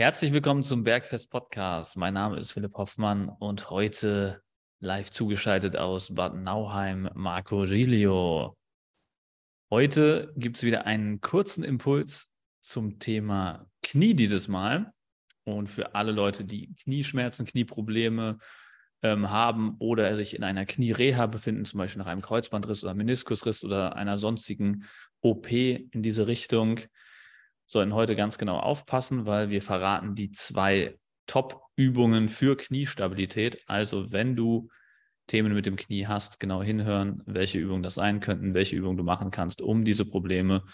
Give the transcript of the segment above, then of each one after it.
Herzlich willkommen zum Bergfest Podcast. Mein Name ist Philipp Hoffmann und heute live zugeschaltet aus Bad Nauheim Marco Giglio. Heute gibt es wieder einen kurzen Impuls zum Thema Knie dieses Mal. Und für alle Leute, die Knieschmerzen, Knieprobleme ähm, haben oder sich in einer Kniereha befinden, zum Beispiel nach einem Kreuzbandriss oder Meniskusriss oder einer sonstigen OP in diese Richtung, sollten heute ganz genau aufpassen, weil wir verraten die zwei Top-Übungen für Kniestabilität. Also wenn du Themen mit dem Knie hast, genau hinhören, welche Übungen das sein könnten, welche Übungen du machen kannst, um diese Probleme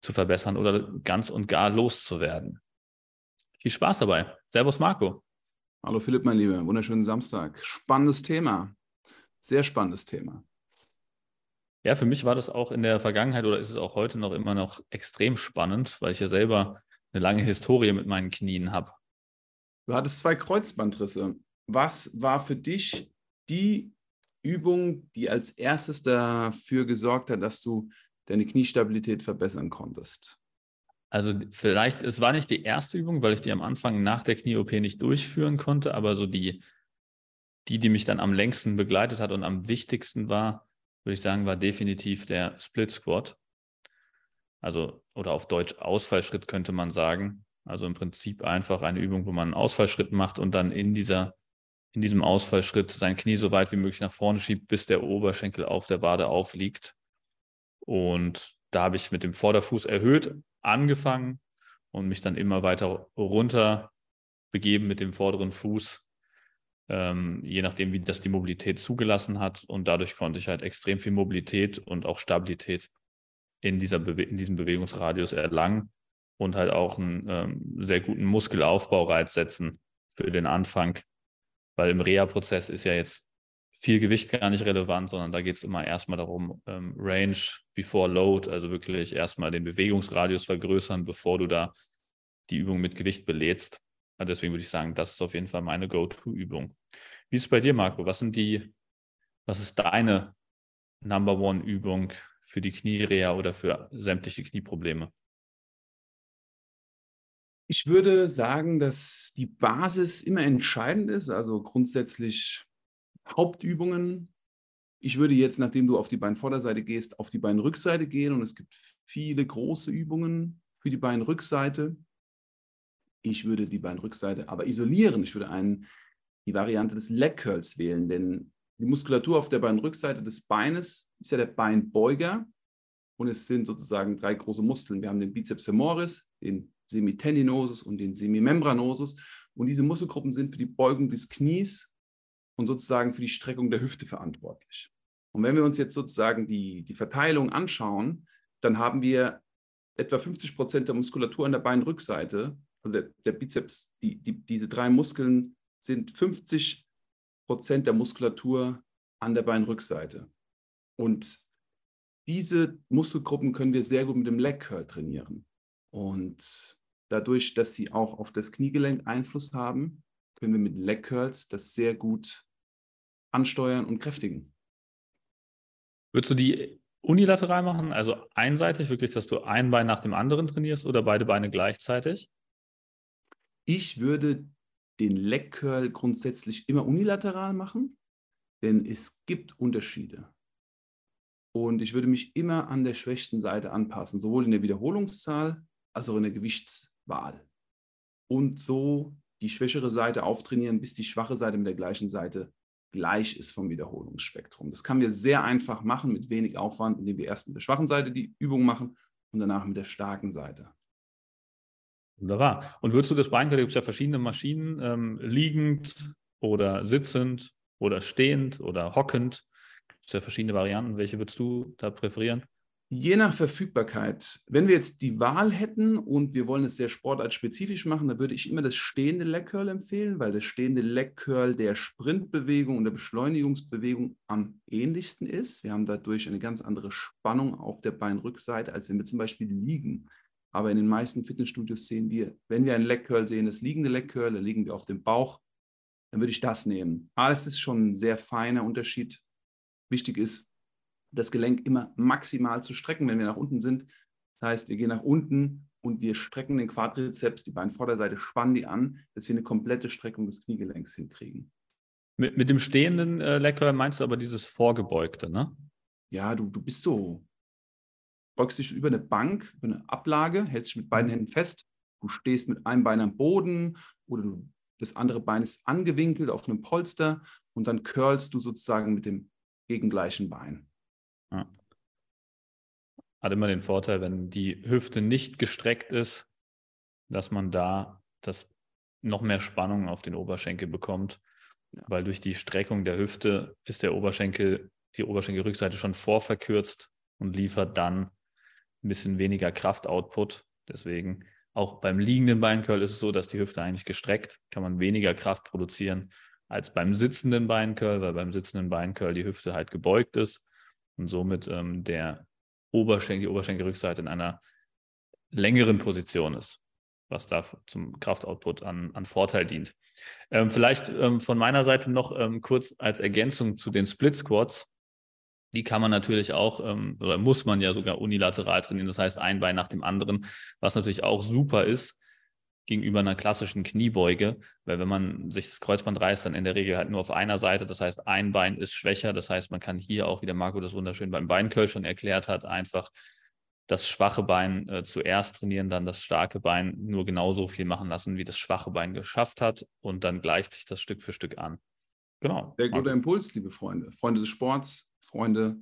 zu verbessern oder ganz und gar loszuwerden. Viel Spaß dabei. Servus Marco. Hallo Philipp, mein Lieber. Wunderschönen Samstag. Spannendes Thema. Sehr spannendes Thema. Ja, für mich war das auch in der Vergangenheit oder ist es auch heute noch immer noch extrem spannend, weil ich ja selber eine lange Historie mit meinen Knien habe. Du hattest zwei Kreuzbandrisse. Was war für dich die Übung, die als erstes dafür gesorgt hat, dass du deine Kniestabilität verbessern konntest? Also vielleicht, es war nicht die erste Übung, weil ich die am Anfang nach der Knie-OP nicht durchführen konnte, aber so die, die, die mich dann am längsten begleitet hat und am wichtigsten war, würde ich sagen, war definitiv der Split Squat. Also, oder auf Deutsch Ausfallschritt könnte man sagen. Also im Prinzip einfach eine Übung, wo man einen Ausfallschritt macht und dann in dieser, in diesem Ausfallschritt sein Knie so weit wie möglich nach vorne schiebt, bis der Oberschenkel auf der Wade aufliegt. Und da habe ich mit dem Vorderfuß erhöht angefangen und mich dann immer weiter runter begeben mit dem vorderen Fuß ähm, je nachdem, wie das die Mobilität zugelassen hat. Und dadurch konnte ich halt extrem viel Mobilität und auch Stabilität in, dieser Bewe in diesem Bewegungsradius erlangen und halt auch einen ähm, sehr guten Muskelaufbaureiz setzen für den Anfang. Weil im Reha-Prozess ist ja jetzt viel Gewicht gar nicht relevant, sondern da geht es immer erstmal darum, ähm, Range before Load, also wirklich erstmal den Bewegungsradius vergrößern, bevor du da die Übung mit Gewicht belädst. Deswegen würde ich sagen, das ist auf jeden Fall meine Go-To-Übung. Wie ist es bei dir, Marco? Was sind die, was ist deine Number One-Übung für die Kniereha oder für sämtliche Knieprobleme? Ich würde sagen, dass die Basis immer entscheidend ist, also grundsätzlich Hauptübungen. Ich würde jetzt, nachdem du auf die Beinvorderseite gehst, auf die Beinrückseite gehen und es gibt viele große Übungen für die Beinrückseite. Ich würde die Beinrückseite aber isolieren. Ich würde einen, die Variante des Leg Curls wählen, denn die Muskulatur auf der Beinrückseite des Beines ist ja der Beinbeuger und es sind sozusagen drei große Muskeln. Wir haben den Bizeps femoris, den Semitendinosus und den Semimembranosus und diese Muskelgruppen sind für die Beugung des Knies und sozusagen für die Streckung der Hüfte verantwortlich. Und wenn wir uns jetzt sozusagen die, die Verteilung anschauen, dann haben wir etwa 50 Prozent der Muskulatur an der Beinrückseite also der, der Bizeps, die, die, diese drei Muskeln sind 50 Prozent der Muskulatur an der Beinrückseite. Und diese Muskelgruppen können wir sehr gut mit dem Leg Curl trainieren. Und dadurch, dass sie auch auf das Kniegelenk Einfluss haben, können wir mit Leg Curls das sehr gut ansteuern und kräftigen. Würdest du die unilateral machen, also einseitig, wirklich, dass du ein Bein nach dem anderen trainierst oder beide Beine gleichzeitig? Ich würde den Leg Curl grundsätzlich immer unilateral machen, denn es gibt Unterschiede. Und ich würde mich immer an der schwächsten Seite anpassen, sowohl in der Wiederholungszahl als auch in der Gewichtswahl. Und so die schwächere Seite auftrainieren, bis die schwache Seite mit der gleichen Seite gleich ist vom Wiederholungsspektrum. Das können wir sehr einfach machen mit wenig Aufwand, indem wir erst mit der schwachen Seite die Übung machen und danach mit der starken Seite. Wunderbar. Und würdest du das Bein, da gibt es ja verschiedene Maschinen, ähm, liegend oder sitzend oder stehend oder hockend. Gibt es ja verschiedene Varianten. Welche würdest du da präferieren? Je nach Verfügbarkeit. Wenn wir jetzt die Wahl hätten und wir wollen es sehr sportartspezifisch machen, dann würde ich immer das stehende Leg Curl empfehlen, weil das stehende Leg Curl der Sprintbewegung und der Beschleunigungsbewegung am ähnlichsten ist. Wir haben dadurch eine ganz andere Spannung auf der Beinrückseite, als wenn wir zum Beispiel liegen. Aber in den meisten Fitnessstudios sehen wir, wenn wir einen Leg Curl sehen, das liegende Leg Curl, da liegen wir auf dem Bauch, dann würde ich das nehmen. Aber es ist schon ein sehr feiner Unterschied. Wichtig ist, das Gelenk immer maximal zu strecken, wenn wir nach unten sind. Das heißt, wir gehen nach unten und wir strecken den Quadrizeps, die Beinvorderseite, spannen die an, dass wir eine komplette Streckung des Kniegelenks hinkriegen. Mit, mit dem stehenden äh, Lecker meinst du aber dieses Vorgebeugte, ne? Ja, du, du bist so, beugst dich über eine Bank, über eine Ablage, hältst dich mit beiden Händen fest, du stehst mit einem Bein am Boden oder du, das andere Bein ist angewinkelt auf einem Polster und dann curlst du sozusagen mit dem gegengleichen Bein. Ja hat immer den Vorteil, wenn die Hüfte nicht gestreckt ist, dass man da das noch mehr Spannung auf den Oberschenkel bekommt, ja. weil durch die Streckung der Hüfte ist der Oberschenkel, die Oberschenkelrückseite schon vorverkürzt und liefert dann ein bisschen weniger Kraftoutput. Deswegen auch beim liegenden Beincurl ist es so, dass die Hüfte eigentlich gestreckt, kann man weniger Kraft produzieren als beim sitzenden Beincurl, weil beim sitzenden Beincurl die Hüfte halt gebeugt ist und somit ähm, der Oberschenkel, die Oberschenkelrückseite in einer längeren Position ist, was da zum Kraftoutput an, an Vorteil dient. Ähm, vielleicht ähm, von meiner Seite noch ähm, kurz als Ergänzung zu den Split Squats. Die kann man natürlich auch ähm, oder muss man ja sogar unilateral trainieren, das heißt ein Bein nach dem anderen, was natürlich auch super ist gegenüber einer klassischen Kniebeuge, weil wenn man sich das Kreuzband reißt, dann in der Regel halt nur auf einer Seite, das heißt ein Bein ist schwächer, das heißt man kann hier auch, wie der Marco das wunderschön beim Beincurl schon erklärt hat, einfach das schwache Bein äh, zuerst trainieren, dann das starke Bein nur genauso viel machen lassen, wie das schwache Bein geschafft hat und dann gleicht sich das Stück für Stück an. Genau. Sehr guter Impuls, liebe Freunde. Freunde des Sports, Freunde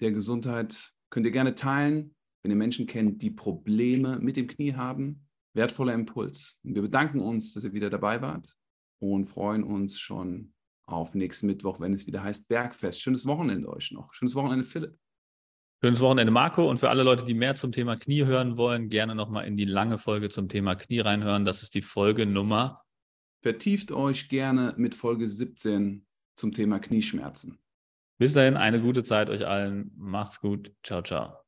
der Gesundheit. Könnt ihr gerne teilen, wenn ihr Menschen kennt, die Probleme mit dem Knie haben, wertvoller Impuls. Wir bedanken uns, dass ihr wieder dabei wart und freuen uns schon auf nächsten Mittwoch, wenn es wieder heißt Bergfest. Schönes Wochenende euch noch. Schönes Wochenende, Philipp. Schönes Wochenende, Marco. Und für alle Leute, die mehr zum Thema Knie hören wollen, gerne nochmal in die lange Folge zum Thema Knie reinhören. Das ist die Folge Nummer. Vertieft euch gerne mit Folge 17 zum Thema Knieschmerzen. Bis dahin, eine gute Zeit euch allen. Macht's gut. Ciao, ciao.